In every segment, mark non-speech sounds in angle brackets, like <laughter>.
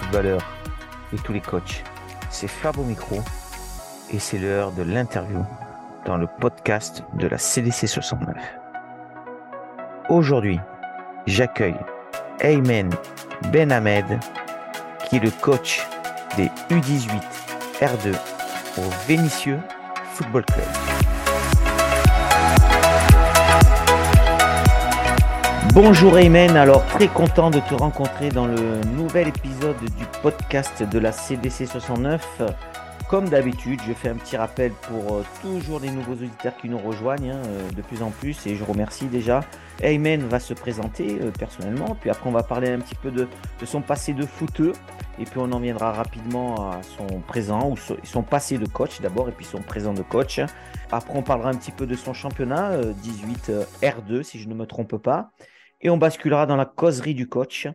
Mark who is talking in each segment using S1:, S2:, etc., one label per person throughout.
S1: footballeurs et tous les coachs. C'est Fab au micro et c'est l'heure de l'interview dans le podcast de la CDC 69. Aujourd'hui, j'accueille Aymen Ben Ahmed, qui est le coach des U18 R2 au Vénitieux Football Club. Bonjour Aymen, alors très content de te rencontrer dans le nouvel épisode du podcast de la CDC 69. Comme d'habitude, je fais un petit rappel pour euh, toujours les nouveaux auditeurs qui nous rejoignent hein, euh, de plus en plus et je remercie déjà. Aymen va se présenter euh, personnellement, puis après on va parler un petit peu de, de, son passé de footeux et puis on en viendra rapidement à son présent ou son passé de coach d'abord et puis son présent de coach. Après on parlera un petit peu de son championnat 18 R2 si je ne me trompe pas et on basculera dans la causerie du coach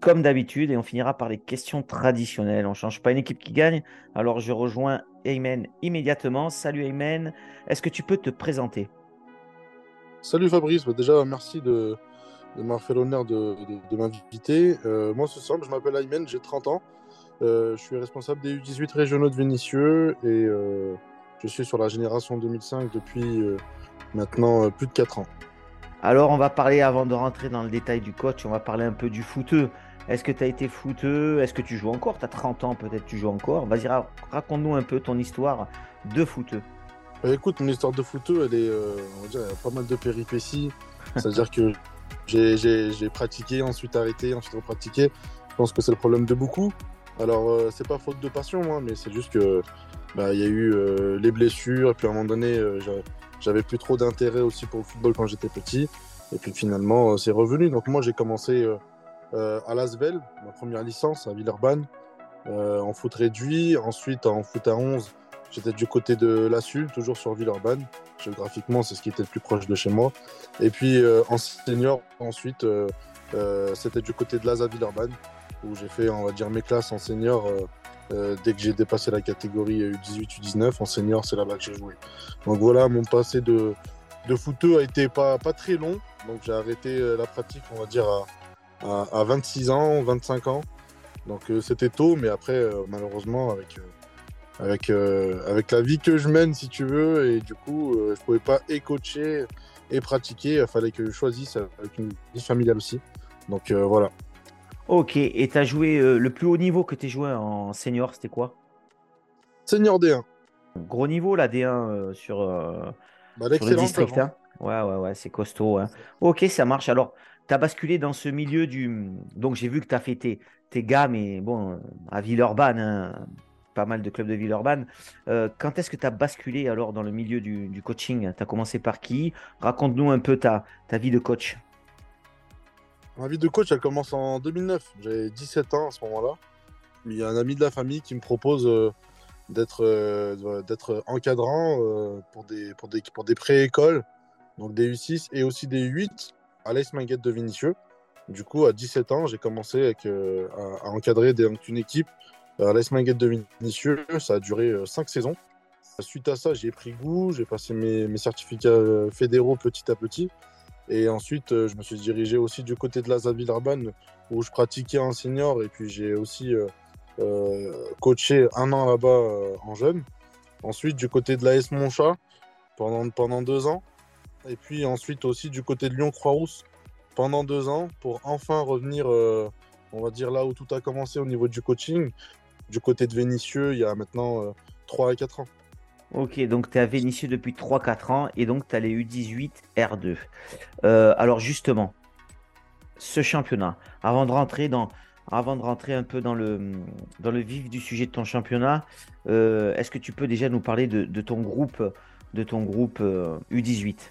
S1: comme d'habitude, et on finira par les questions traditionnelles. On ne change pas une équipe qui gagne. Alors je rejoins Aymen immédiatement. Salut Aymen, est-ce que tu peux te présenter?
S2: Salut Fabrice, bah, déjà merci de, m'avoir fait l'honneur de, m'inviter. Euh, moi c'est simple, je m'appelle Aymen, j'ai 30 ans. Euh, je suis responsable des U18 régionaux de Vénissieux et euh, je suis sur la génération 2005 depuis maintenant plus de 4 ans.
S1: Alors on va parler, avant de rentrer dans le détail du coach, on va parler un peu du footeux. Est-ce que tu as été footeux? Est-ce que tu joues encore? Tu as 30 ans, peut-être tu joues encore. Vas-y, raconte-nous un peu ton histoire de footeux.
S2: Bah, écoute, mon histoire de footeux, elle est, euh, on va dire, pas mal de péripéties. C'est-à-dire que j'ai pratiqué, ensuite arrêté, ensuite repratiqué. Je pense que c'est le problème de beaucoup. Alors, euh, c'est pas faute de passion, hein, mais c'est juste que bah, il y a eu euh, les blessures, et puis à un moment donné, j'avais plus trop d'intérêt aussi pour le football quand j'étais petit. Et puis finalement, c'est revenu. Donc moi, j'ai commencé euh, à Lasvel, ma première licence à Villeurbanne, euh, en foot réduit. Ensuite, en foot à 11, j'étais du côté de la toujours sur Villeurbanne. Géographiquement, c'est ce qui était le plus proche de chez moi. Et puis euh, en senior, ensuite, c'était du côté de l'ASA Villeurbanne, où j'ai fait, on va dire, mes classes en senior. Dès que j'ai dépassé la catégorie U18, U19, en senior, c'est là-bas que j'ai joué. Donc voilà, mon passé de, de a été pas, très long. Donc j'ai arrêté la pratique, on va dire, à, à, 26 ans, 25 ans. Donc euh, c'était tôt, mais après, euh, malheureusement, avec, euh, avec, avec la vie que je mène, si tu veux, et du coup, je pouvais pas et coacher et pratiquer. Il fallait que je choisisse avec une vie familiale aussi. Donc voilà.
S1: Ok, et tu as joué le plus haut niveau que tu as joué en senior, c'était quoi?
S2: Senior D1.
S1: Gros niveau, la D1 sur, bah, sur le district. Hein. ouais, ouais, ouais, c'est costaud. Hein. Ok, ça marche. Alors, tu as basculé dans ce milieu du. Donc, j'ai vu que tu as fait tes, tes gammes et bon, à Villeurbanne, hein, pas mal de clubs de Villeurbanne. Euh, quand est-ce que tu as basculé alors dans le milieu du, coaching? Tu as commencé par qui? Raconte-nous un peu ta, ta vie de coach.
S2: Ma vie de coach, elle commence en 2009. J'avais 17 ans à ce moment-là. Il y a un ami de la famille qui me propose euh, d'être euh, d'être encadrant pour des, pour des, des pré-écoles, donc des U6 et aussi des U8 à l'Ace Minguette de Vinicieux. Du coup, à 17 ans, j'ai commencé euh, à, encadrer une équipe à l'Ace Minguette de Vinicieux. Ça a duré 5 euh, saisons. Suite à ça, j'ai pris goût, j'ai passé mes, certificats euh, fédéraux petit à petit. Et ensuite, je me suis dirigé aussi du côté de la Villeurbanne où je pratiquais en senior et puis j'ai aussi coaché un an là-bas en jeune. Ensuite, du côté de l'AS Monchat pendant, pendant deux ans. Et puis ensuite aussi du côté de Lyon-Croix-Rousse pendant deux ans pour enfin revenir, euh, on va dire là où tout a commencé au niveau du coaching, du côté de Vénitieux il y a maintenant euh, 3 à 4 ans.
S1: Ok, donc tu es à depuis 3-4 ans et donc tu as les U18 R2. Euh, alors justement, ce championnat, avant de rentrer dans, avant de rentrer un peu dans le, dans le vif du sujet de ton championnat, euh, est-ce que tu peux déjà nous parler de, ton groupe, de ton groupe U18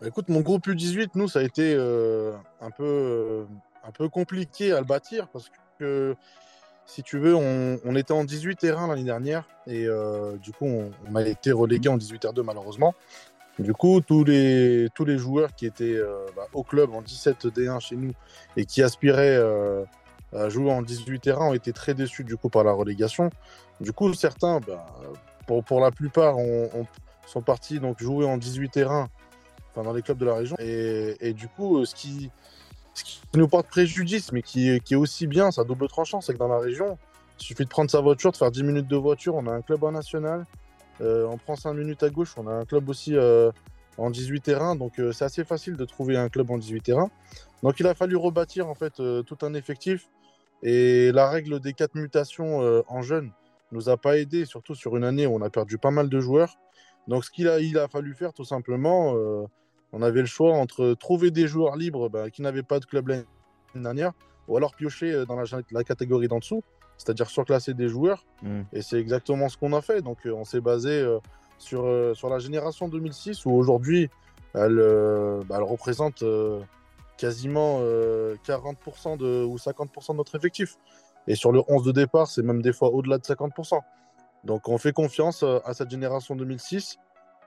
S2: bah, écoute, mon groupe U18, nous, ça a été euh, un, peu, euh, un peu compliqué à le bâtir parce que, si tu veux, on, était en 18 terrain l'année dernière et euh, du coup, on, a été relégué en 18 R2 malheureusement. Du coup, tous les, tous les joueurs qui étaient bah, au club en 17 D1 chez nous et qui aspiraient à jouer en 18 terrain ont été très déçus du coup par la relégation. Du coup, certains, bah, pour, pour la plupart, on, sont partis donc jouer en 18 terrain dans les clubs de la région. Et, du coup, ce qui, ce qui nous porte préjudice, mais qui est, aussi bien, ça double tranchant, c'est que dans la région, il suffit de prendre sa voiture, de faire 10 minutes de voiture, on a un club en national. Euh, on prend 5 minutes à gauche, on a un club aussi euh, en 18 terrains, donc euh, c'est assez facile de trouver un club en 18 terrains. Donc il a fallu rebâtir en fait tout un effectif. Et la règle des 4 mutations en jeunes nous a pas aidé, surtout sur une année où on a perdu pas mal de joueurs. Donc ce qu'il a, il a fallu faire tout simplement, on avait le choix entre trouver des joueurs libres bah, qui n'avaient pas de club l'année dernière, ou alors piocher dans la catégorie d'en dessous c'est-à-dire surclasser des joueurs. Hmm. Et c'est exactement ce qu'on a fait. Donc euh, on s'est basé euh, sur, euh, sur la génération 2006 où aujourd'hui elle, bah, elle représente quasiment 40% de, ou 50% de notre effectif. Et sur le 11 de départ, c'est même des fois au-delà de 50%. Donc on fait confiance à cette génération 2006.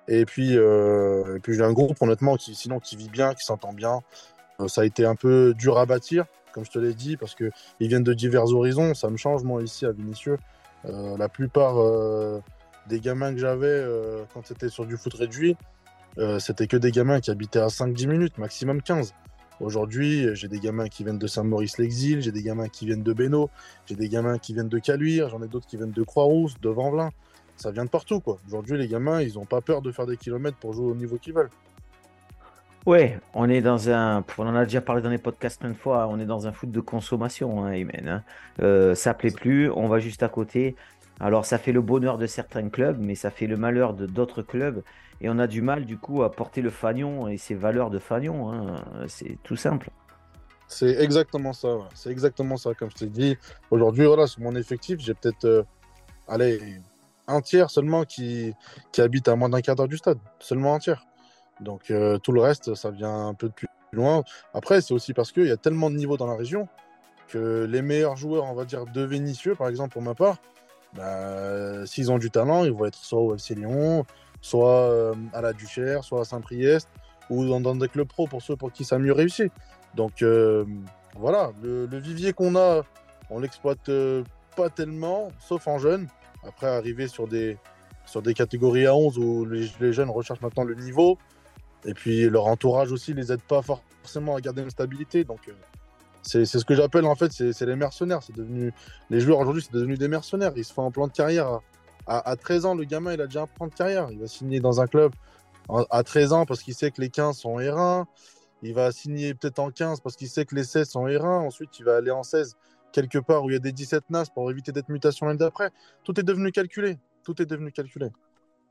S2: Et puis, et puis j'ai un groupe honnêtement qui, sinon, qui vit bien, qui s'entend bien. ça a été un peu dur à bâtir comme je te l'ai dit, parce qu'ils viennent de divers horizons. Ça me change, moi, ici à Vinicieux. Euh, la plupart euh, des gamins que j'avais euh, quand c'était sur du foot réduit, c'était que des gamins qui habitaient à 5-10 minutes, maximum 15. Aujourd'hui, j'ai des gamins qui viennent de Saint-Maurice-l'Exil, j'ai des gamins qui viennent de Bénaud, j'ai des gamins qui viennent de Caluire, j'en ai d'autres qui viennent de Croix-Rousse, de Vanvelin. Ça vient de partout, quoi. Aujourd'hui, les gamins, ils n'ont pas peur de faire des kilomètres pour jouer au niveau qu'ils veulent.
S1: Ouais, on est dans un. On en a déjà parlé dans les podcasts plein de fois. On est dans un foot de consommation, hein, Amen. Hein. Euh, ça plaît plus, on va juste à côté. Alors, ça fait le bonheur de certains clubs, mais ça fait le malheur de d'autres clubs. Et on a du mal, du coup, à porter le fanion et ses valeurs de fanion. Hein. C'est tout simple.
S2: C'est exactement ça. C'est exactement ça, comme je t'ai dit. Aujourd'hui, voilà, sur mon effectif, j'ai peut-être. Euh, allez, un tiers seulement qui, qui habite à moins d'un quart d'heure du stade. Seulement un tiers. Donc euh, tout le reste, ça vient un peu plus loin. Après, c'est aussi parce qu'il y a tellement de niveaux dans la région que les meilleurs joueurs, on va dire, de Vénitieux, par exemple, pour ma part, bah, s'ils ont du talent, ils vont être soit au FC Lyon, soit euh, à la Duchère, soit à Saint-Priest, ou dans, des clubs pro pour ceux pour qui ça a mieux réussi. Donc euh, voilà, le, vivier qu'on a, on l'exploite pas tellement, sauf en jeunes. Après, arriver sur des, sur des catégories à 11 où les, jeunes recherchent maintenant le niveau, et puis leur entourage aussi les aide pas forcément à garder une stabilité. Donc euh, c'est ce que j'appelle en fait, c'est les mercenaires. C'est devenu les joueurs aujourd'hui, c'est devenu des mercenaires. Ils se font un plan de carrière à, 13 ans. Le gamin, il a déjà un plan de carrière. Il va signer dans un club à 13 ans parce qu'il sait que les 15 sont R1. Il va signer peut-être en 15 parce qu'il sait que les 16 sont R1. Ensuite, il va aller en 16 quelque part où il y a des 17 NAS pour éviter d'être mutation l'année d'après. Tout est devenu calculé. Tout est devenu calculé.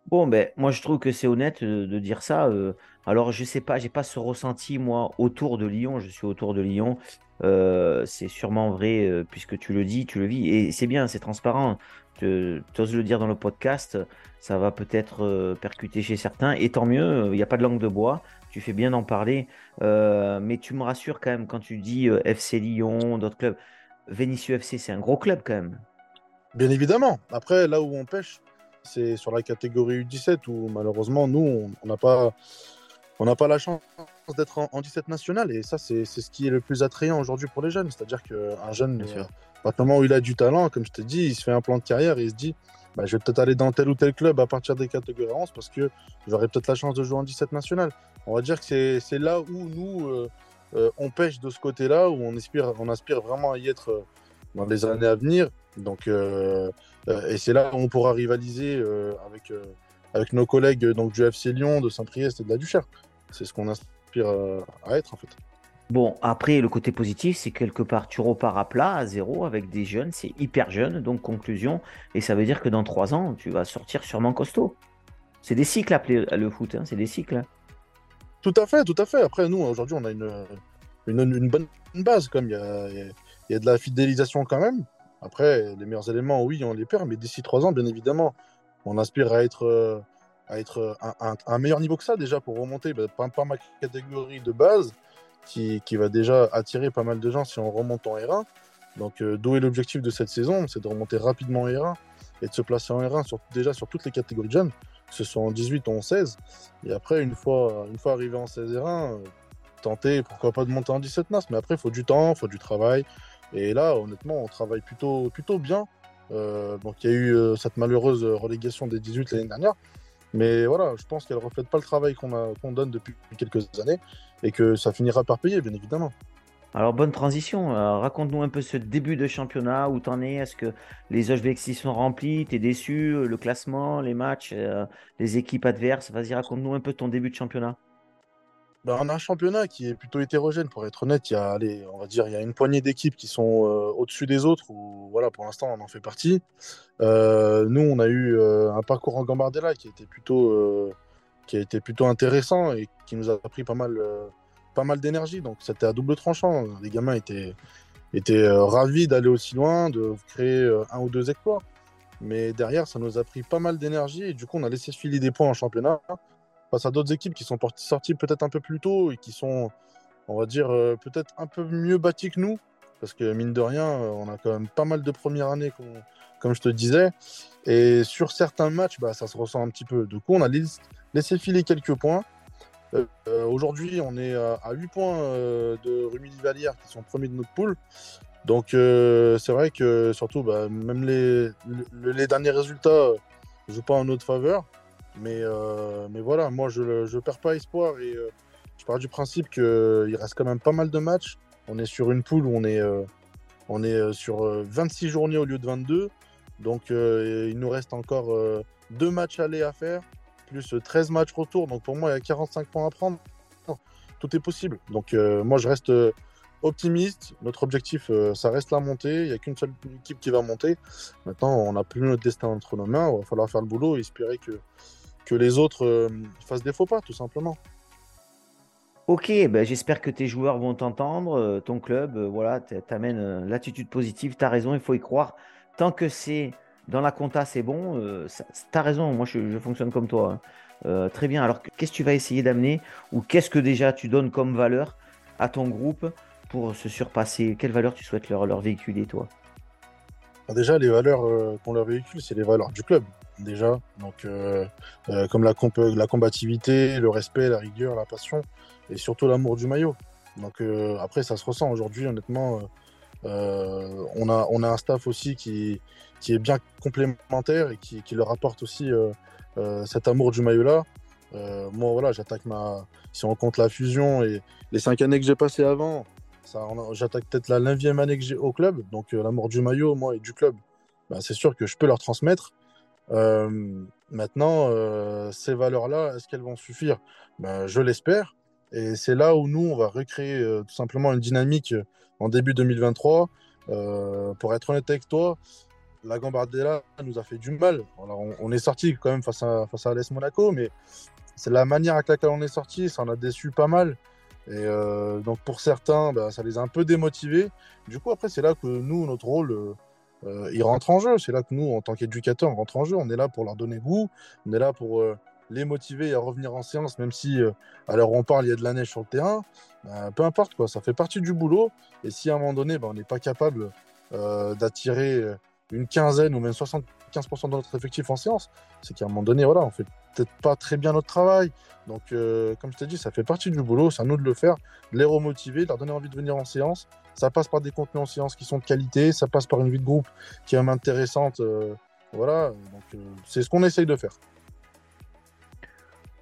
S1: Bon, ben, moi, je trouve que c'est honnête euh, de, dire ça. Euh, alors, je sais pas, j'ai pas ce ressenti, moi, autour de Lyon. Je suis autour de Lyon. Euh, c'est sûrement vrai, puisque tu le dis, tu le vis. Et c'est bien, c'est transparent. Tu oses le dire dans le podcast. Ça va peut-être percuter chez certains. Et tant mieux, il n'y a pas de langue de bois. Tu fais bien d'en parler. mais tu me rassures quand même quand tu dis FC Lyon, d'autres clubs. Vénitieux FC, c'est un gros club quand même.
S2: Bien évidemment. Après, là où on pêche, c'est sur la catégorie U17 où malheureusement, nous, on n'a pas, on pas la chance d'être en, 17 national. Et ça, c'est ce qui est le plus attrayant aujourd'hui pour les jeunes. C'est-à-dire qu'un jeune, euh, à moment où il a du talent, comme je te dis, il se fait un plan de carrière et il se dit bah, je vais peut-être aller dans tel ou tel club à partir des catégories 11 parce que j'aurai peut-être la chance de jouer en 17 national. On va dire que c'est là où nous, euh, euh, on pêche de ce côté-là, où on aspire, on aspire vraiment à y être dans les années à venir. Donc, euh, et c'est là où on pourra rivaliser euh, avec, euh, avec nos collègues donc, du FC Lyon, de Saint-Priest et de la Duchère. C'est ce qu'on aspire à être en fait.
S1: Bon, après, le côté positif, c'est quelque part, tu repars à plat, à zéro, avec des jeunes, c'est hyper jeune, donc conclusion, et ça veut dire que dans trois ans, tu vas sortir sûrement costaud. C'est des cycles, appeler le foot, hein, c'est des cycles.
S2: Tout à fait, tout à fait. Après, nous, aujourd'hui, on a une, une, bonne base, comme il y a, y a, de la fidélisation quand même. Après, les meilleurs éléments, oui, on les perd, mais d'ici trois ans, bien évidemment, on aspire à être, à être un, meilleur niveau que ça déjà pour remonter. Bah, pas, ma catégorie de base qui, qui, va déjà attirer pas mal de gens si on remonte en R1. Donc, euh, d'où est l'objectif de cette saison C'est de remonter rapidement en R1 et de se placer en R1 sur, déjà sur toutes les catégories de jeunes, que ce soit en 18 ou en 16. Et après, une fois, une fois arrivé en 16 R1, euh, tenter, pourquoi pas, de monter en 17 NAS. Mais après, il faut du temps, il faut du travail. Et là, honnêtement, on travaille plutôt, plutôt bien. Euh, donc, il y a eu euh, cette malheureuse relégation des 18 l'année dernière. Mais voilà, je pense qu'elle ne reflète pas le travail qu'on qu'on donne depuis quelques années et que ça finira par payer, bien évidemment.
S1: Alors, bonne transition. Euh, raconte-nous un peu ce début de championnat, où t'en es? Est-ce que les objectifs sont remplis? T'es déçu? Le classement, les matchs, euh, les équipes adverses? Vas-y, raconte-nous un peu ton début de championnat.
S2: Ben, on a un championnat qui est plutôt hétérogène, pour être honnête. Il y a, on va dire, il y a une poignée d'équipes qui sont euh, au-dessus des autres, voilà, pour l'instant, on en fait partie. nous, on a eu un parcours en Gambardella qui était plutôt, qui a été plutôt intéressant et qui nous a pris pas mal pas mal d'énergie. Donc c'était à double tranchant. Les gamins étaient, étaient euh, ravis d'aller aussi loin, de créer euh, un ou deux exploits. Mais derrière, ça nous a pris pas mal d'énergie et du coup, on a laissé filer des points en championnat face à d'autres équipes qui sont sorties peut-être un peu plus tôt et qui sont, on va dire, euh, peut-être un peu mieux bâties que nous. Parce que mine de rien, on a quand même pas mal de premières années, comme, comme je te disais. Et sur certains matchs, bah, ça se ressent un petit peu. Du coup, on a laissé filer quelques points. Euh, aujourd'hui, on est à, 8 points euh, de Rumilly Valière qui sont premiers de notre poule. Donc euh, c'est vrai que surtout, bah, même les, les, derniers résultats ne jouent pas en notre faveur. Mais, mais voilà, moi je ne perds pas espoir et je pars du principe qu'il reste quand même pas mal de matchs. On est sur une poule où on est, on est sur 26 journées au lieu de 22. Donc il nous reste encore deux matchs aller à faire plus 13 euh, matchs retour. Donc pour moi, il y a 45 points à prendre. tout est possible. Donc euh, moi, je reste euh, optimiste. Notre objectif, ça reste la montée. Il n'y a qu'une seule équipe qui va monter. Maintenant, on n'a plus notre destin entre nos mains. Il va falloir faire le boulot et espérer que, que les autres fassent des faux pas, tout simplement.
S1: Ok, ben j'espère que tes joueurs vont t'entendre, ton club, voilà, t'amènes l'attitude positive, tu as raison, il faut y croire. Tant que c'est dans la compta, c'est bon. Euh, tu as raison, moi je, fonctionne comme toi. Hein. Euh, très bien. Alors, qu'est-ce que tu vas essayer d'amener ou qu'est-ce que déjà tu donnes comme valeur à ton groupe pour se surpasser? Quelle valeur tu souhaites leur, véhiculer, toi?
S2: Déjà, les valeurs euh, qu'on leur véhicule, c'est les valeurs du club, déjà. Donc, comme la, la combativité, le respect, la rigueur, la passion et surtout l'amour du maillot. Donc, après, ça se ressent aujourd'hui, honnêtement. On, a, on a un staff aussi qui, qui est bien complémentaire et qui, leur apporte aussi euh, euh, cet amour du maillot-là. Euh, moi, voilà, j'attaque ma. Si on compte la fusion et les cinq années que j'ai passées avant, j'attaque peut-être la neuvième année que j'ai au club. Donc, l'amour du maillot, moi, et du club, bah, c'est sûr que je peux leur transmettre. maintenant, ces valeurs-là, est-ce qu'elles vont suffire? Bah, Je l'espère. Et c'est là où nous, on va recréer tout simplement une dynamique en début 2023. pour être honnête avec toi, la Gambardella nous a fait du mal. on, est sorti quand même face à, face à l'Est Monaco, mais c'est la manière avec laquelle on est sorti, ça en a déçu pas mal. Et euh, donc pour certains, bah, ça les a un peu démotivés. Du coup, après, c'est là que nous, notre rôle, euh, euh, il rentre en jeu. C'est là que nous, en tant qu'éducateurs, on rentre en jeu. On est là pour leur donner goût. On est là pour les motiver à revenir en séance, même si à l'heure où on parle, il y a de la neige sur le terrain. Bah, peu importe, quoi. ça fait partie du boulot. Et si à un moment donné, bah, on n'est pas capable d'attirer une quinzaine ou même 75% de notre effectif en séance, c'est qu'à un moment donné, voilà, on fait peut-être pas très bien notre travail. Donc, euh, comme je t'ai dit, ça fait partie du boulot, c'est à nous de le faire, de les remotiver, de leur donner envie de venir en séance. Ça passe par des contenus en séance qui sont de qualité, ça passe par une vie de groupe qui est intéressante. Euh, voilà, euh, c'est ce qu'on essaye de faire.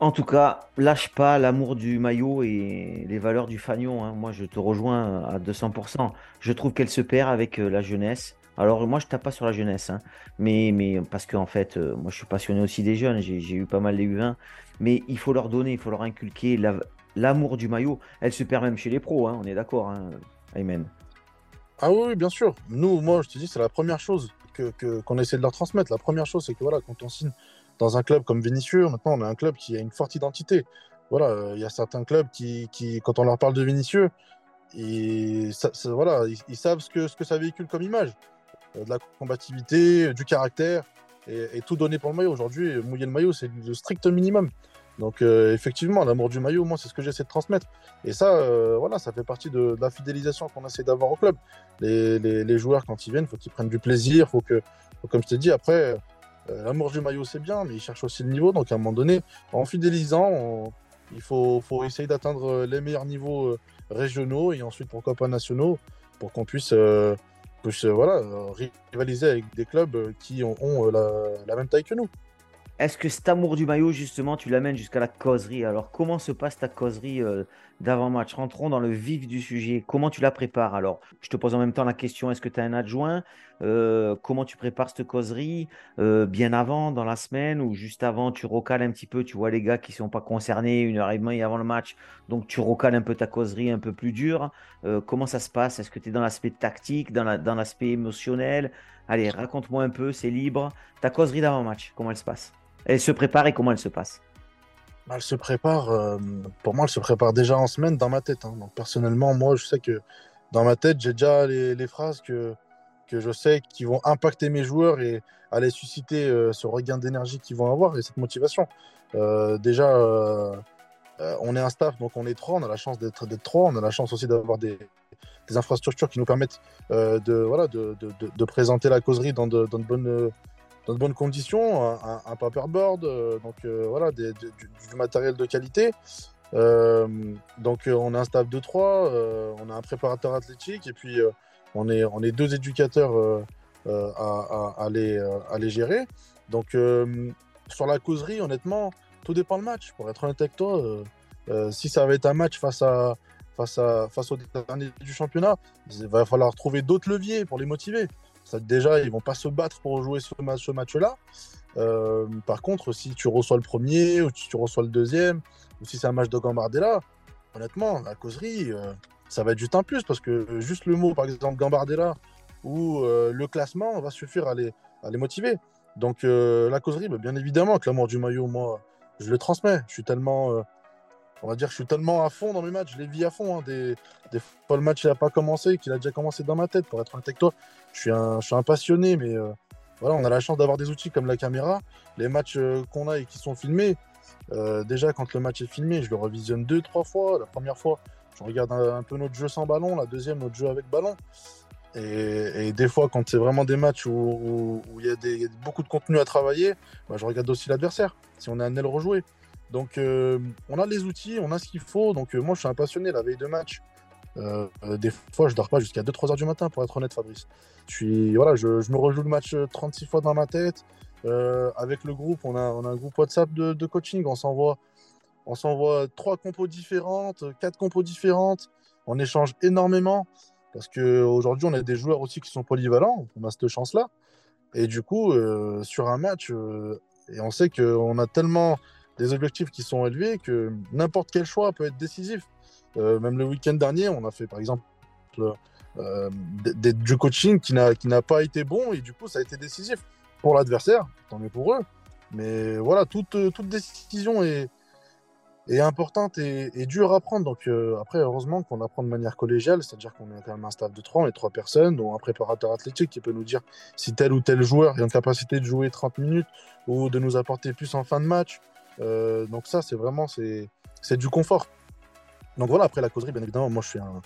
S1: En tout cas, lâche pas l'amour du maillot et les valeurs du fanion. Hein. Moi, je te rejoins à 200%. Je trouve qu'elle se perd avec la jeunesse. Alors moi je tape pas sur la jeunesse, hein. mais, parce qu'en fait, euh, moi je suis passionné aussi des jeunes, j'ai eu pas mal les U20, mais il faut leur donner, il faut leur inculquer l'amour du maillot. Elle se perd même chez les pros, hein, on est d'accord, hein, Aymen.
S2: Ah oui, bien sûr. Nous, moi je te dis, c'est la première chose qu'on que, qu'on essaie de leur transmettre. La première chose, c'est que voilà, quand on signe dans un club comme Vinicius, maintenant on a un club qui a une forte identité. Voilà, euh, il y a certains clubs qui, quand on leur parle de Vinicius, et voilà, ils, savent ce que, ça véhicule comme image. Euh, de la combativité, du caractère et, tout donner pour le maillot. Aujourd'hui, mouiller le maillot, c'est le strict minimum. Donc euh, effectivement, l'amour du maillot, moi, c'est ce que j'essaie de transmettre. Et ça, voilà, ça fait partie de, la fidélisation qu'on essaie d'avoir au club. Les, joueurs, quand ils viennent, faut qu'ils prennent du plaisir, faut que, comme je t'ai dit, après, l'amour du maillot, c'est bien, mais ils cherchent aussi le niveau. Donc à un moment donné, en fidélisant, il faut, essayer d'atteindre les meilleurs niveaux régionaux et ensuite pourquoi pas nationaux pour qu'on puisse rivaliser avec des clubs qui ont, la, même taille que nous.
S1: est-ce que cet amour du maillot, justement, tu l'amènes jusqu'à la causerie? Alors, comment se passe ta causerie euh, d'avant-match Rentrons dans le vif du sujet. Comment tu la prépares Alors, je te pose en même temps la question est-ce que tu as un adjoint? Euh, Comment tu prépares cette causerie? Euh, Bien avant, dans la semaine, ou juste avant, tu recales un petit peu Tu vois les gars qui ne sont pas concernés une heure et demie avant le match, donc tu recales un peu ta causerie un peu plus dure. comment ça se passe? Est-ce que tu es dans l'aspect tactique, dans l'aspect émotionnel? Allez, raconte-moi un peu, c'est libre. Ta causerie d'avant-match, comment elle se passe? Elle se prépare et comment elle se passe?
S2: Bah, Elle se prépare, euh, pour moi, elle se prépare déjà en semaine dans ma tête. Hein. Donc, personnellement, moi, je sais que dans ma tête, j'ai déjà les, phrases que, que je sais qui vont impacter mes joueurs et aller susciter euh, ce regain d'énergie qu'ils vont avoir et cette motivation. Euh, déjà, on est un staff, donc on est trois, on a la chance d'être trois, on a la chance aussi d'avoir des, infrastructures qui nous permettent de, voilà, de, de, présenter la causerie dans de, dans de bonnes dans de bonnes conditions, un, paperboard, euh, donc euh, voilà, du, matériel de qualité. Euh, donc on a un staff de 3, on a un préparateur athlétique et puis on, est, deux éducateurs à, à, les, à les gérer. Donc sur la causerie, honnêtement, tout dépend le match. Pour être honnête avec toi, si ça va être un match face à face à face au dernier du championnat, il va falloir trouver d'autres leviers pour les motiver déjà, ils vont pas se battre pour jouer ce, match, ce match-là. Euh, par contre, si tu reçois le premier ou si tu reçois le deuxième, ou si c'est un match de Gambardella, honnêtement, la causerie, euh, ça va être juste un plus parce que juste le mot, par exemple, Gambardella ou euh, le classement va suffire à les, à les motiver. Donc, la causerie, bah, bien évidemment, que l'amour du maillot, moi, je le transmets. Je suis tellement on va dire que je suis tellement à fond dans mes matchs, je les vis à fond. Hein. Des, fois, le match n'a pas commencé, qu'il a déjà commencé dans ma tête, pour être honnête avec toi. Je suis un, un passionné, mais euh, voilà, on a la chance d'avoir des outils comme la caméra. Les matchs euh, qu'on a et qui sont filmés, euh, déjà, quand le match est filmé, je le revisionne deux, trois fois. La première fois, je regarde un, peu notre jeu sans ballon. La deuxième, notre jeu avec ballon. Et, des fois, quand c'est vraiment des matchs où il y, a beaucoup de contenu à travailler, bah, je regarde aussi l'adversaire, si on est amené à le rejouer. Donc, euh, on a les outils, on a ce qu'il faut. Donc, euh, moi, je suis un passionné la veille de match. Euh, des fois, je dors pas jusqu'à 2-3 heures du matin, pour être honnête, Fabrice. Je, voilà, je, me rejoue le match 36 fois dans ma tête. avec le groupe, on a, on a un groupe WhatsApp de, coaching. On s'envoie, on s'envoie trois compos différentes, quatre compos différentes. On échange énormément parce qu'aujourd'hui, on a des joueurs aussi qui sont polyvalents. On a cette chance-là. Et du coup, sur un match, et on sait qu'on a tellement des objectifs qui sont élevés que n'importe quel choix peut être décisif. Euh, même le week-end dernier, on a fait par exemple euh, du coaching qui n'a pas été bon et du coup ça a été décisif pour l'adversaire, tant mieux pour eux. Mais voilà, toute, décision est, importante et, dure à prendre. Donc euh, après, heureusement qu'on apprend de manière collégiale, c'est-à-dire qu'on même un staff de trois, on est trois personnes, dont un préparateur athlétique qui peut nous dire si tel ou tel joueur est en capacité de jouer 30 minutes ou de nous apporter plus en fin de match. Euh, donc ça, c'est vraiment c'est, c'est du confort. Donc voilà, après la causerie, bien évidemment, moi je suis un,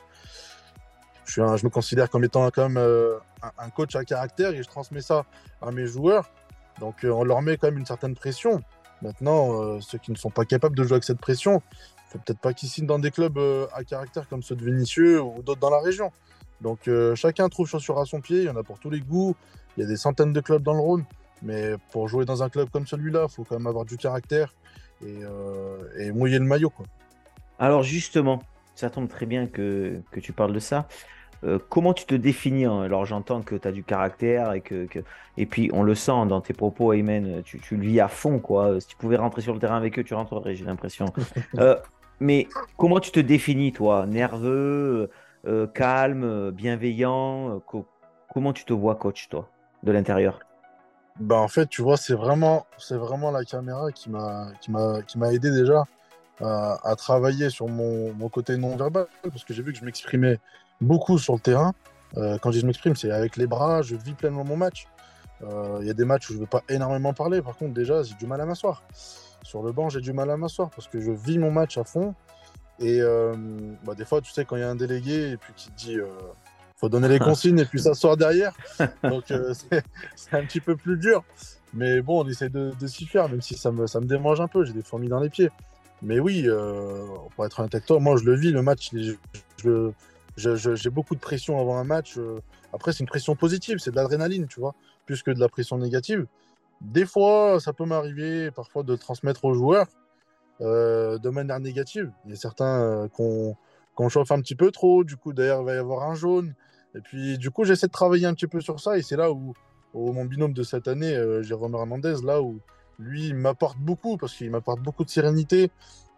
S2: je, suis un, je me considère comme étant même euh, un, coach à caractère et je transmets ça à mes joueurs. Donc euh, on leur met quand même une certaine pression. Maintenant, ceux qui ne sont pas capables de jouer avec cette pression, faut peut-être pas qu'ils signent dans des clubs à caractère comme ceux de Vénitieux ou d'autres dans la région. Donc chacun trouve chaussure à son pied, il y en a pour tous les goûts, il y a des centaines de clubs dans le Rhône. Mais pour jouer dans un club comme celui-là, il faut quand même avoir du caractère euh, et, mouiller le maillot. Quoi.
S1: Alors justement, ça tombe très bien que, que tu parles de ça. Euh, comment tu te définis hein? Alors j'entends que tu as du caractère et que, et puis on le sent dans tes propos, Aymen, tu, tu, le vis à fond quoi. Si tu pouvais rentrer sur le terrain avec eux, tu rentrerais, j'ai l'impression. <laughs> Euh, mais comment tu te définis toi? Nerveux, calme, bienveillant Comment tu te vois coach toi de l'intérieur?
S2: Bah en fait, tu vois, c'est vraiment, c'est vraiment la caméra qui m'a, qui m'a, qui m'a aidé déjà à, travailler sur mon, mon côté non verbal parce que j'ai vu que je m'exprimais beaucoup sur le terrain. Euh, quand je dis je m'exprime, c'est avec les bras, je vis pleinement mon match. Euh, il y a des matchs où je ne veux pas énormément parler. Par contre, déjà, j'ai du mal à m'asseoir. Sur le banc, j'ai du mal à m'asseoir parce que je vis mon match à fond. Et euh, bah, des fois, tu sais, quand il y a un délégué et puis qui dit faut donner les <laughs> consignes et puis s'asseoir derrière. <laughs> Donc euh, <laughs> c'est un petit peu plus dur. Mais bon, on essaie de, s'y faire, même si ça me, ça me démange un peu. J'ai des fourmis dans les pieds. Mais oui, euh, pour être un avec moi je le vis, le match. J'ai beaucoup de pression avant un match. Euh. Après, c'est une pression positive, c'est de l'adrénaline, tu vois, plus que de la pression négative. des fois, ça peut m'arriver parfois de transmettre aux joueurs de manière négative. Il y a certains qu'on chauffe un petit peu trop, du coup, d'ailleurs, il va y avoir un jaune. Et puis, du coup, j'essaie de travailler un petit peu sur ça, et c'est là où, mon binôme de cette année, Jérôme Hernandez, là où lui m'apporte beaucoup, parce qu'il m'apporte beaucoup de sérénité.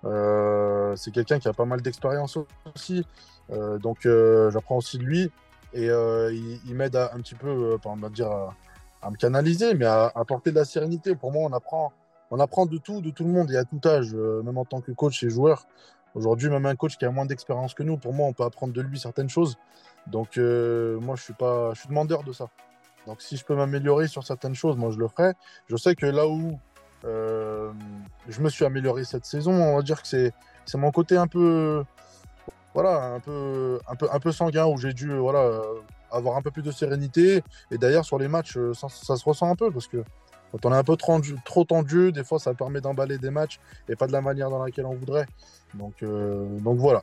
S2: c'est quelqu'un qui a pas mal d'expérience aussi. donc, j'apprends aussi de lui. Et il, m'aide un petit peu, on va dire, à me canaliser, mais à apporter de la sérénité. Pour moi, on apprend, on apprend de tout, de tout le monde et à tout âge, euh, même en tant que coach et joueur. Aujourd'hui, même un coach qui a moins d'expérience que nous, pour moi, on peut apprendre de lui certaines choses. Donc, euh, moi, je suis pas, je suis demandeur de ça. Donc, si je peux m'améliorer sur certaines choses, moi, je le ferai. Je sais que là où euh, je me suis amélioré cette saison, on va dire que c'est, c'est mon côté un peu, voilà, un peu, un peu, un peu sanguin où j'ai dû, voilà, avoir un peu plus de sérénité. Et d'ailleurs, sur les matchs, euh, ça, se ressent un peu parce que quand on est un peu trop, trop tendu, des fois, ça permet d'emballer des matchs et pas de la manière dans laquelle on voudrait. Donc, euh, donc voilà.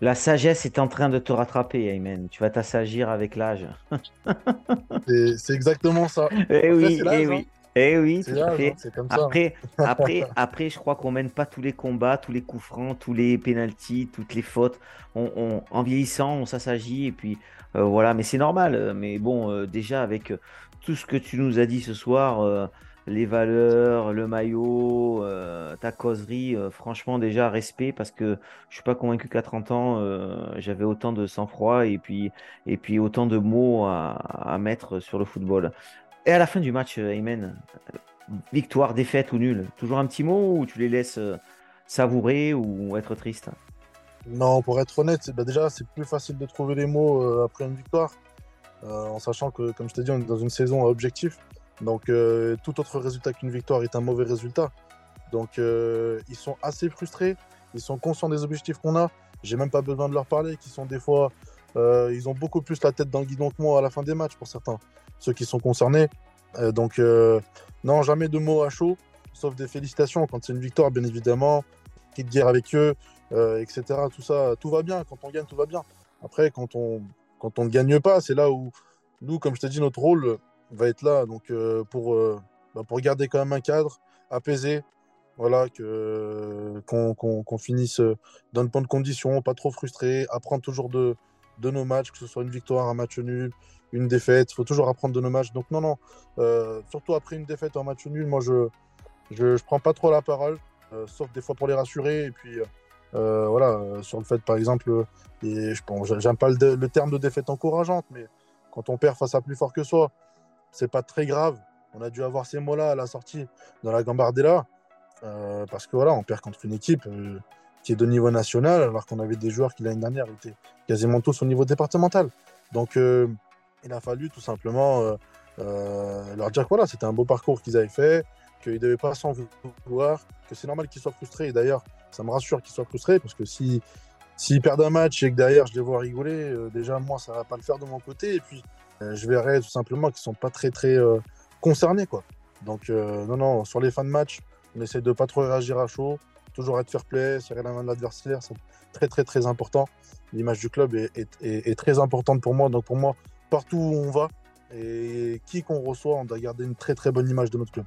S1: La sagesse est en train de te rattraper, Ayman. Tu vas t'assagir avec l'âge. <laughs>
S2: c'est exactement ça.
S1: Eh oui, eh oui. Hein. Eh oui, tout à fait. Comme ça. Après, <laughs> après, après, je crois qu'on mène pas tous les combats, tous les coups francs, tous les pénalties, toutes les fautes. On, en vieillissant, on s'assagit et puis euh, voilà. Mais c'est normal. Mais bon, euh, déjà avec tout ce que tu nous as dit ce soir, les valeurs, le maillot, ta causerie, franchement déjà respect parce que je suis pas convaincu qu'à 30 ans j'avais autant de sang-froid et puis et puis autant de mots à, mettre sur le football. Et à la fin du match, euh, Aymen, victoire, défaite ou nul, toujours un petit mot ou tu les laisses euh, savourer ou être triste
S2: Non, pour être honnête, bah déjà c'est plus facile de trouver les mots euh, après une victoire, en sachant que, comme je t'ai dit, on est dans une saison à objectif. Donc tout autre résultat qu'une victoire est un mauvais résultat. Donc ils sont assez frustrés, ils sont conscients des objectifs qu'on a. J'ai même pas besoin de leur parler, qui sont des fois, ils ont beaucoup plus la tête dans le guidon que moi à la fin des matchs pour certains ceux qui sont concernés. Euh, donc, euh, non, jamais de mots à chaud, sauf des félicitations quand c'est une victoire, bien évidemment. Petite guerre avec eux, euh, etc. Tout ça, tout va bien. Quand on gagne, tout va bien. Après, quand on, quand on ne gagne pas, c'est là où nous, comme je t'ai dit, notre rôle va être là. Donc, pour, bah, pour garder quand même un cadre apaisé, voilà, que, qu'on, finisse dans de bonnes conditions, pas trop frustré, apprendre toujours de, de nos matchs, que ce soit une victoire, un match nul, une défaite. Il faut toujours apprendre de nos matchs. Donc non, non, euh, surtout après une défaite en match nul, moi je je, prends pas trop la parole, euh, sauf des fois pour les rassurer. Et puis euh, voilà, sur le fait par exemple, et je j'aime pas le, terme de défaite encourageante, mais quand on perd face à plus fort que soi, c'est pas très grave. On a dû avoir ces mots-là à la sortie dans la Gambardella, parce que voilà, on perd contre une équipe qui est de niveau national, alors qu'on avait des joueurs qui l'année dernière étaient quasiment tous au niveau départemental. Donc il a fallu tout simplement euh, euh, leur dire que voilà, c'était un beau parcours qu'ils avaient fait, qu'ils ne devaient pas s'en vouloir, que c'est normal qu'ils soient frustrés. Et d'ailleurs, ça me rassure qu'ils soient frustrés parce que si s'ils perdent un match et que derrière je les vois rigoler, euh, déjà moi ça va pas le faire de mon côté. Et puis je verrai tout simplement qu'ils sont pas très très concernés quoi. Donc non non, sur les fins de match, on essaie de pas trop réagir à chaud, toujours être fair play, serrer la main de l'adversaire, c'est très très très important. L'image du club est, très importante pour moi. Donc pour moi, partout où on va et qui qu'on reçoit, on doit garder une très très bonne image de notre club.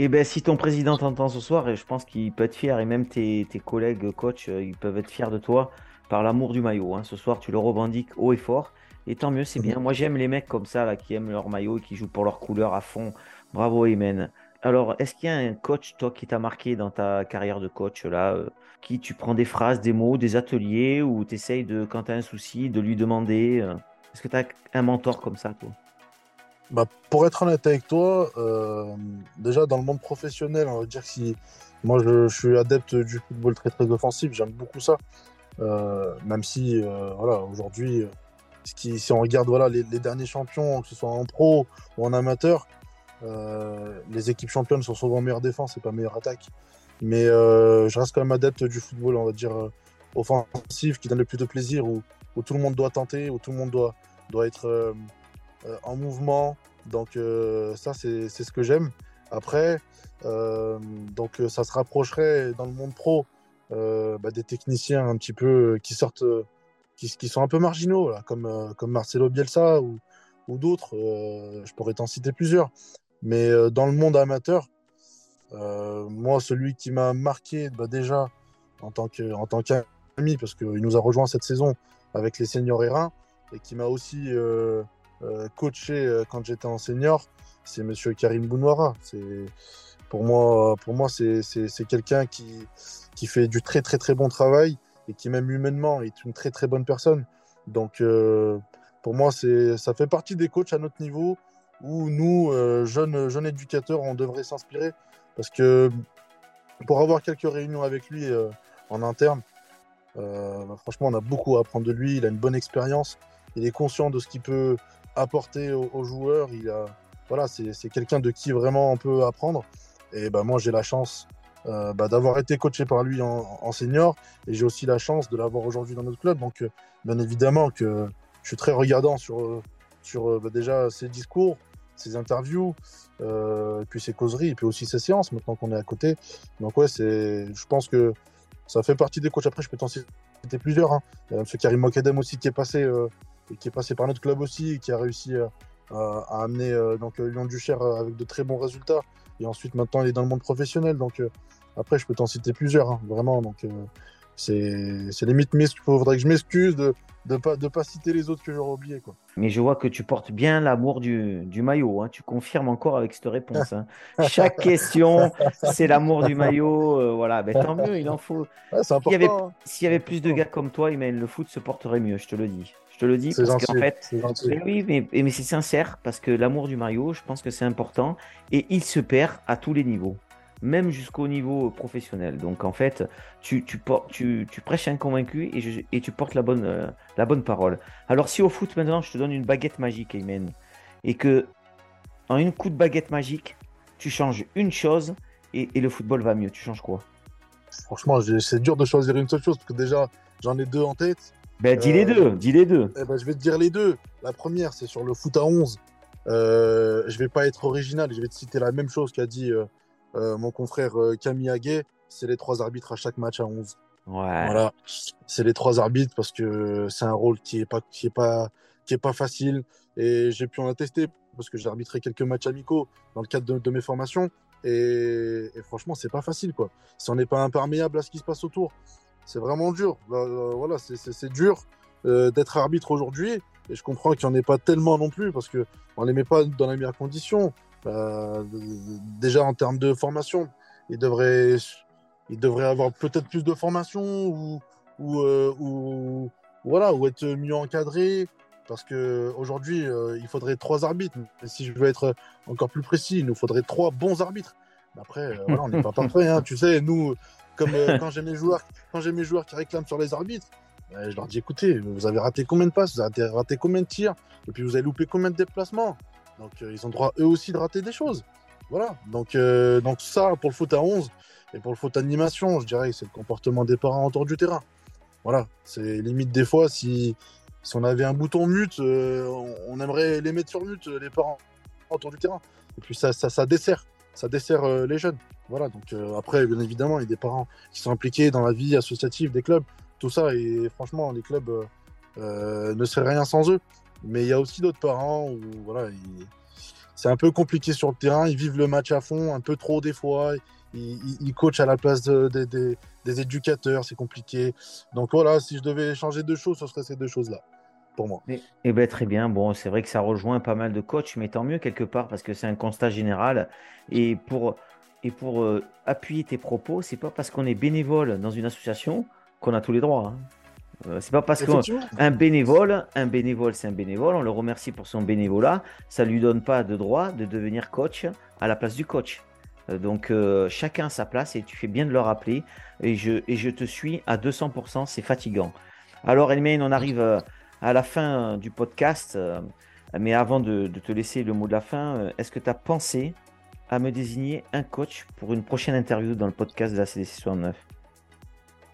S1: Et eh ben si ton président t'entend ce soir, et je pense qu'il peut être fier, et même tes, collègues coach, euh, ils peuvent être fiers de toi par l'amour du maillot. Hein. Ce soir, tu le revendiques haut et fort. Et tant mieux, c'est bien. Moi, j'aime les mecs comme ça, là, qui aiment leur maillot et qui jouent pour leur couleur à fond. Bravo, Emen. Alors, est-ce qu'il y a un coach, toi, qui t'a marqué dans ta carrière de coach, là, euh, qui tu prends des phrases, des mots, des ateliers, ou tu essayes, de, quand tu as un souci, de lui demander euh, est-ce que tu as un mentor comme ça, toi?
S2: Bah, Pour être honnête avec toi, euh, déjà dans le monde professionnel, on va dire que moi je, suis adepte du football très très offensif, j'aime beaucoup ça. Euh, même si euh, voilà, aujourd'hui, si on regarde voilà, les, derniers champions, que ce soit en pro ou en amateur, les équipes championnes sont souvent meilleure défense et pas meilleure attaque. Mais je reste quand même adepte du football, on va dire, offensif, qui donne le plus de plaisir, où où tout le monde doit tenter, où tout le monde doit, doit être en mouvement. Donc euh, ça, c'est ce que j'aime. Après, donc ça se rapprocherait dans le monde pro bah, des techniciens un petit peu qui sortent, qui, qui sont un peu marginaux, comme, comme Marcelo Bielsa ou, ou d'autres. je pourrais t'en citer plusieurs. Mais dans le monde amateur, moi, celui qui m'a marqué bah, déjà en tant qu'ami, parce qu'il nous a rejoint cette saison avec les seniors Erin, et qui m'a aussi coaché quand j'étais en senior, c'est Monsieur Karim Bounouara. Pour moi, pour moi c'est quelqu'un qui, qui fait du très très très bon travail et qui même humainement est une très très bonne personne. Donc euh, pour moi, ça fait partie des coachs à notre niveau où nous, euh, jeunes, jeunes éducateurs, on devrait s'inspirer parce que pour avoir quelques réunions avec lui euh, en interne, bah, franchement, on a beaucoup à apprendre de lui. Il a une bonne expérience. Il est conscient de ce qu'il peut apporter aux, joueurs. Il a, voilà, c'est quelqu'un de qui vraiment on peut apprendre. Et bah, moi, j'ai la chance euh, bah, d'avoir été coaché par lui en, senior et j'ai aussi la chance de l'avoir aujourd'hui dans notre club. Donc, euh, bien évidemment que je suis très regardant sur, euh, sur bah, déjà ses discours, ses interviews, puis ses causeries, et puis aussi ses séances maintenant qu'on est à côté. Donc, ouais, je pense que ça fait partie des coachs. Après, je peux t'en citer plusieurs. Hein. Il M. Karim Mokadem aussi qui est passé, et qui est passé par notre club aussi et qui a réussi à, amener donc Lyon Duchère avec de très bons résultats. Et ensuite, maintenant, il est dans le monde professionnel. Donc, euh, après, je peux t'en citer plusieurs, hein, vraiment. Donc, euh, c'est limite, il faudrait que je m'excuse de ne pas, de pas citer les autres que j'aurais oubliés. Quoi.
S1: Mais je vois que tu portes bien l'amour du, du, maillot. Hein. Tu confirmes encore avec cette réponse. Hein. Chaque <laughs> question, c'est l'amour du maillot. Euh, voilà, ben, tant mieux, il en faut. S'il y, avait, y avait plus de gars comme toi, le foot se porterait mieux, je te le dis. Je te le dis parce qu'en fait, mais oui, mais, mais c'est sincère parce que l'amour du maillot, je pense que c'est important et il se perd à tous les niveaux même jusqu'au niveau professionnel. Donc en fait, tu, tu, tu, tu prêches un convaincu et, et, tu portes la bonne, euh, la bonne parole. Alors si au foot maintenant, je te donne une baguette magique, Amen, et que en une coup de baguette magique, tu changes une chose et, et le football va mieux, tu changes quoi?
S2: Franchement, c'est dur de choisir une seule chose parce que déjà, j'en ai deux en tête.
S1: Ben, dis les euh, deux, dis les deux.
S2: Eh ben, je vais te dire les deux. La première, c'est sur le foot à 11. Euh, je vais pas être original, je vais te citer la même chose qu'a dit euh, euh, mon confrère Camille Aguet, c'est les trois arbitres à chaque match à 11. Voilà, c'est les trois arbitres parce que c'est un rôle qui est pas qui est pas qui est pas facile et j'ai pu en attester parce que j'ai arbitré quelques matchs amicaux dans le cadre de, mes formations et, franchement c'est pas facile quoi. Si on n'est pas imperméable à ce qui se passe autour, c'est vraiment dur. Euh, voilà, c'est dur d'être arbitre aujourd'hui et je comprends qu'il n'y en ait pas tellement non plus parce que on les met pas dans les meilleures conditions. Euh, déjà en termes de formation, il devrait, il devrait avoir peut-être plus de formation ou, ou, euh, ou, voilà, ou être mieux encadré. Parce qu'aujourd'hui, euh, il faudrait trois arbitres. Et si je veux être encore plus précis, il nous faudrait trois bons arbitres. après, voilà, on n'est pas <laughs> parfait. Hein. Tu sais, nous, comme <laughs> quand j'ai mes joueurs, quand j'ai mes joueurs qui réclament sur les arbitres, ben, je leur dis écoutez, vous avez raté combien de passes, vous avez raté combien de tirs, et puis vous avez loupé combien de déplacements? Donc euh, ils ont droit eux aussi de rater des choses. Voilà. Donc, euh, donc ça, pour le foot à 11 et pour le foot animation, je dirais que c'est le comportement des parents autour du terrain. Voilà. C'est limite des fois, si, si on avait un bouton mute, euh, on, aimerait les mettre sur mute, les parents autour du terrain. Et puis ça, ça, ça dessert. Ça dessert les jeunes. Voilà. Donc après, bien évidemment, il y a des parents qui sont impliqués dans la vie associative des clubs. Tout ça. Et franchement, les clubs ne seraient rien sans eux. Mais il y a aussi d'autres parents où voilà, c'est un peu compliqué sur le terrain. Ils vivent le match à fond, un peu trop des fois. Ils, coachent à la place des éducateurs, c'est compliqué. Donc voilà, si je devais changer deux choses, ce serait ces deux choses-là. Pour moi.
S1: Et, eh ben, très bien. Bon, c'est vrai que ça rejoint pas mal de coachs, mais tant mieux quelque part parce que c'est un constat général. Et pour, et pour euh, appuyer tes propos, c'est pas parce qu'on est bénévole dans une association qu'on a tous les droits. Hein. Euh, c'est pas parce qu'un bénévole, un bénévole, c'est un bénévole, on le remercie pour son bénévolat, ça lui donne pas de droit de devenir coach à la place du coach. Euh, donc euh, chacun a sa place et tu fais bien de le rappeler et je, et je te suis à 200%, c'est fatigant. Alors Elmaine, on arrive à la fin du podcast, mais avant de, de, te laisser le mot de la fin, est-ce que tu as pensé à me désigner un coach pour une prochaine interview dans le podcast de la CDC 69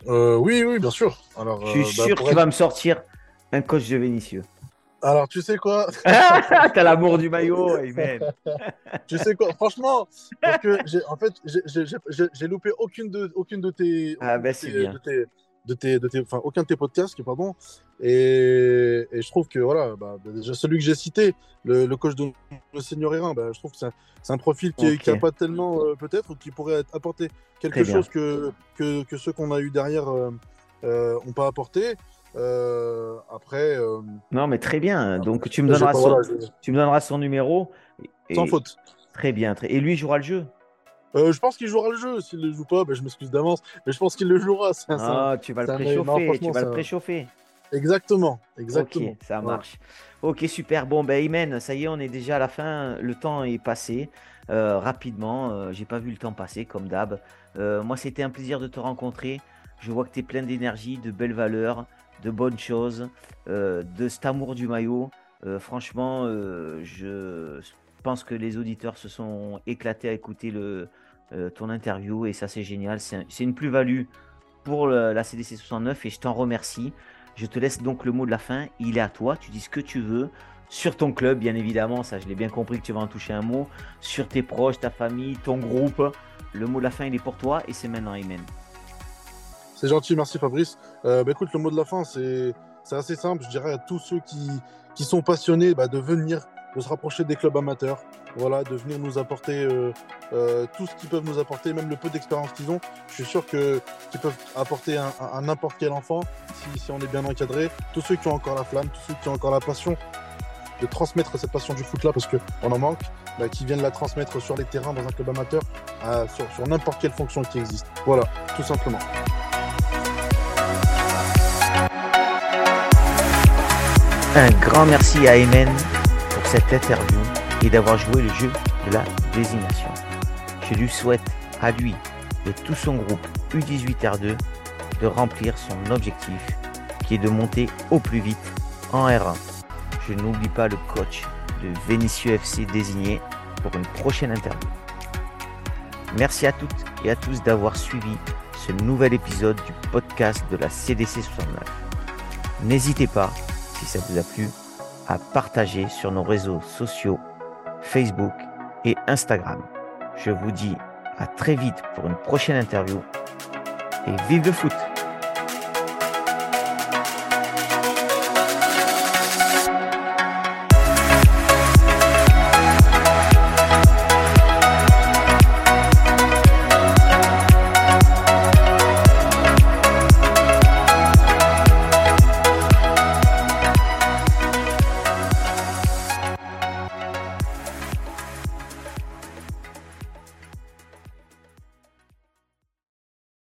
S2: euh, oui, oui, bien sûr. Alors,
S1: je suis euh, bah, sûr que tu vas me sortir un coach de Vénitieux.
S2: Alors, tu sais quoi? <laughs> <laughs>
S1: T'as l'amour du maillot, amen. <laughs>
S2: tu sais quoi? Franchement, parce que en fait, j'ai loupé aucune de, aucune de tes,
S1: ah, ben,
S2: de, de tes, de tes, enfin, aucun de tes podcasts, pardon. Et, et je trouve que voilà, bah, bah déjà celui que j'ai cité, le, le, coach de le Seigneur Hérin, bah, je trouve que c'est un, un, profil qui n'a okay. pas tellement euh, peut-être, qui pourrait apporter quelque chose que, que, que, ceux qu'on a eu derrière n'ont euh, euh, pas apporté. Après.
S1: Non, mais très bien. Donc tu me donneras, son, voilà, je... tu me donneras son numéro.
S2: Et... Sans faute.
S1: Très bien. Très... Et lui, jouera le jeu
S2: euh, je pense qu'il jouera le jeu. S'il ne le joue pas, ben, je m'excuse d'avance. Mais je pense qu'il le jouera.
S1: Un, ah, tu vas le préchauffer. Non, tu vas le préchauffer.
S2: Exactement. Exactement.
S1: Ok, ça marche. Ouais. Ok, super. Bon, ben, Imen, ça y est, on est déjà à la fin. Le temps est passé euh, rapidement. Euh, J'ai pas vu le temps passer, comme d'hab. Euh, moi, c'était un plaisir de te rencontrer. Je vois que tu es plein d'énergie, de belles valeurs, de bonnes choses, de cet amour du maillot. Franchement, je pense que les auditeurs se sont éclatés à écouter le, euh, ton interview et ça c'est génial. C'est un, une plus-value pour la CDC 69 et je t'en remercie. Je te laisse donc le mot de la fin. Il est à toi. Tu dis ce que tu veux sur ton club, bien évidemment. Ça, je l'ai bien compris que tu vas en toucher un mot. Sur tes proches, ta famille, ton groupe. Le mot de la fin, il est pour toi et c'est maintenant Amen.
S2: C'est gentil, merci Fabrice. Euh, bah, écoute, le mot de la fin, c'est assez simple. Je dirais à tous ceux qui, qui sont passionnés bah, de venir de se rapprocher des clubs amateurs, voilà, de venir nous apporter euh, euh, tout ce qu'ils peuvent nous apporter, même le peu d'expérience qu'ils ont. Je suis sûr qu'ils peuvent apporter à n'importe quel enfant si, on est bien encadré. Tous ceux qui ont encore la flamme, tous ceux qui ont encore la passion de transmettre cette passion du foot là parce qu'on en manque, bah, qui viennent la transmettre sur les terrains dans un club amateur, à, sur, sur n'importe quelle fonction qui existe. Voilà, tout simplement.
S1: Un grand merci à Emen cette interview et d'avoir joué le jeu de la désignation. Je lui souhaite à lui et tout son groupe U18R2 de remplir son objectif qui est de monter au plus vite en R1. Je n'oublie pas le coach de Vénitieux FC désigné pour une prochaine interview. Merci à toutes et à tous d'avoir suivi ce nouvel épisode du podcast de la CDC 69. N'hésitez pas, si ça vous a plu, à partager sur nos réseaux sociaux Facebook et Instagram. Je vous dis à très vite pour une prochaine interview et vive le foot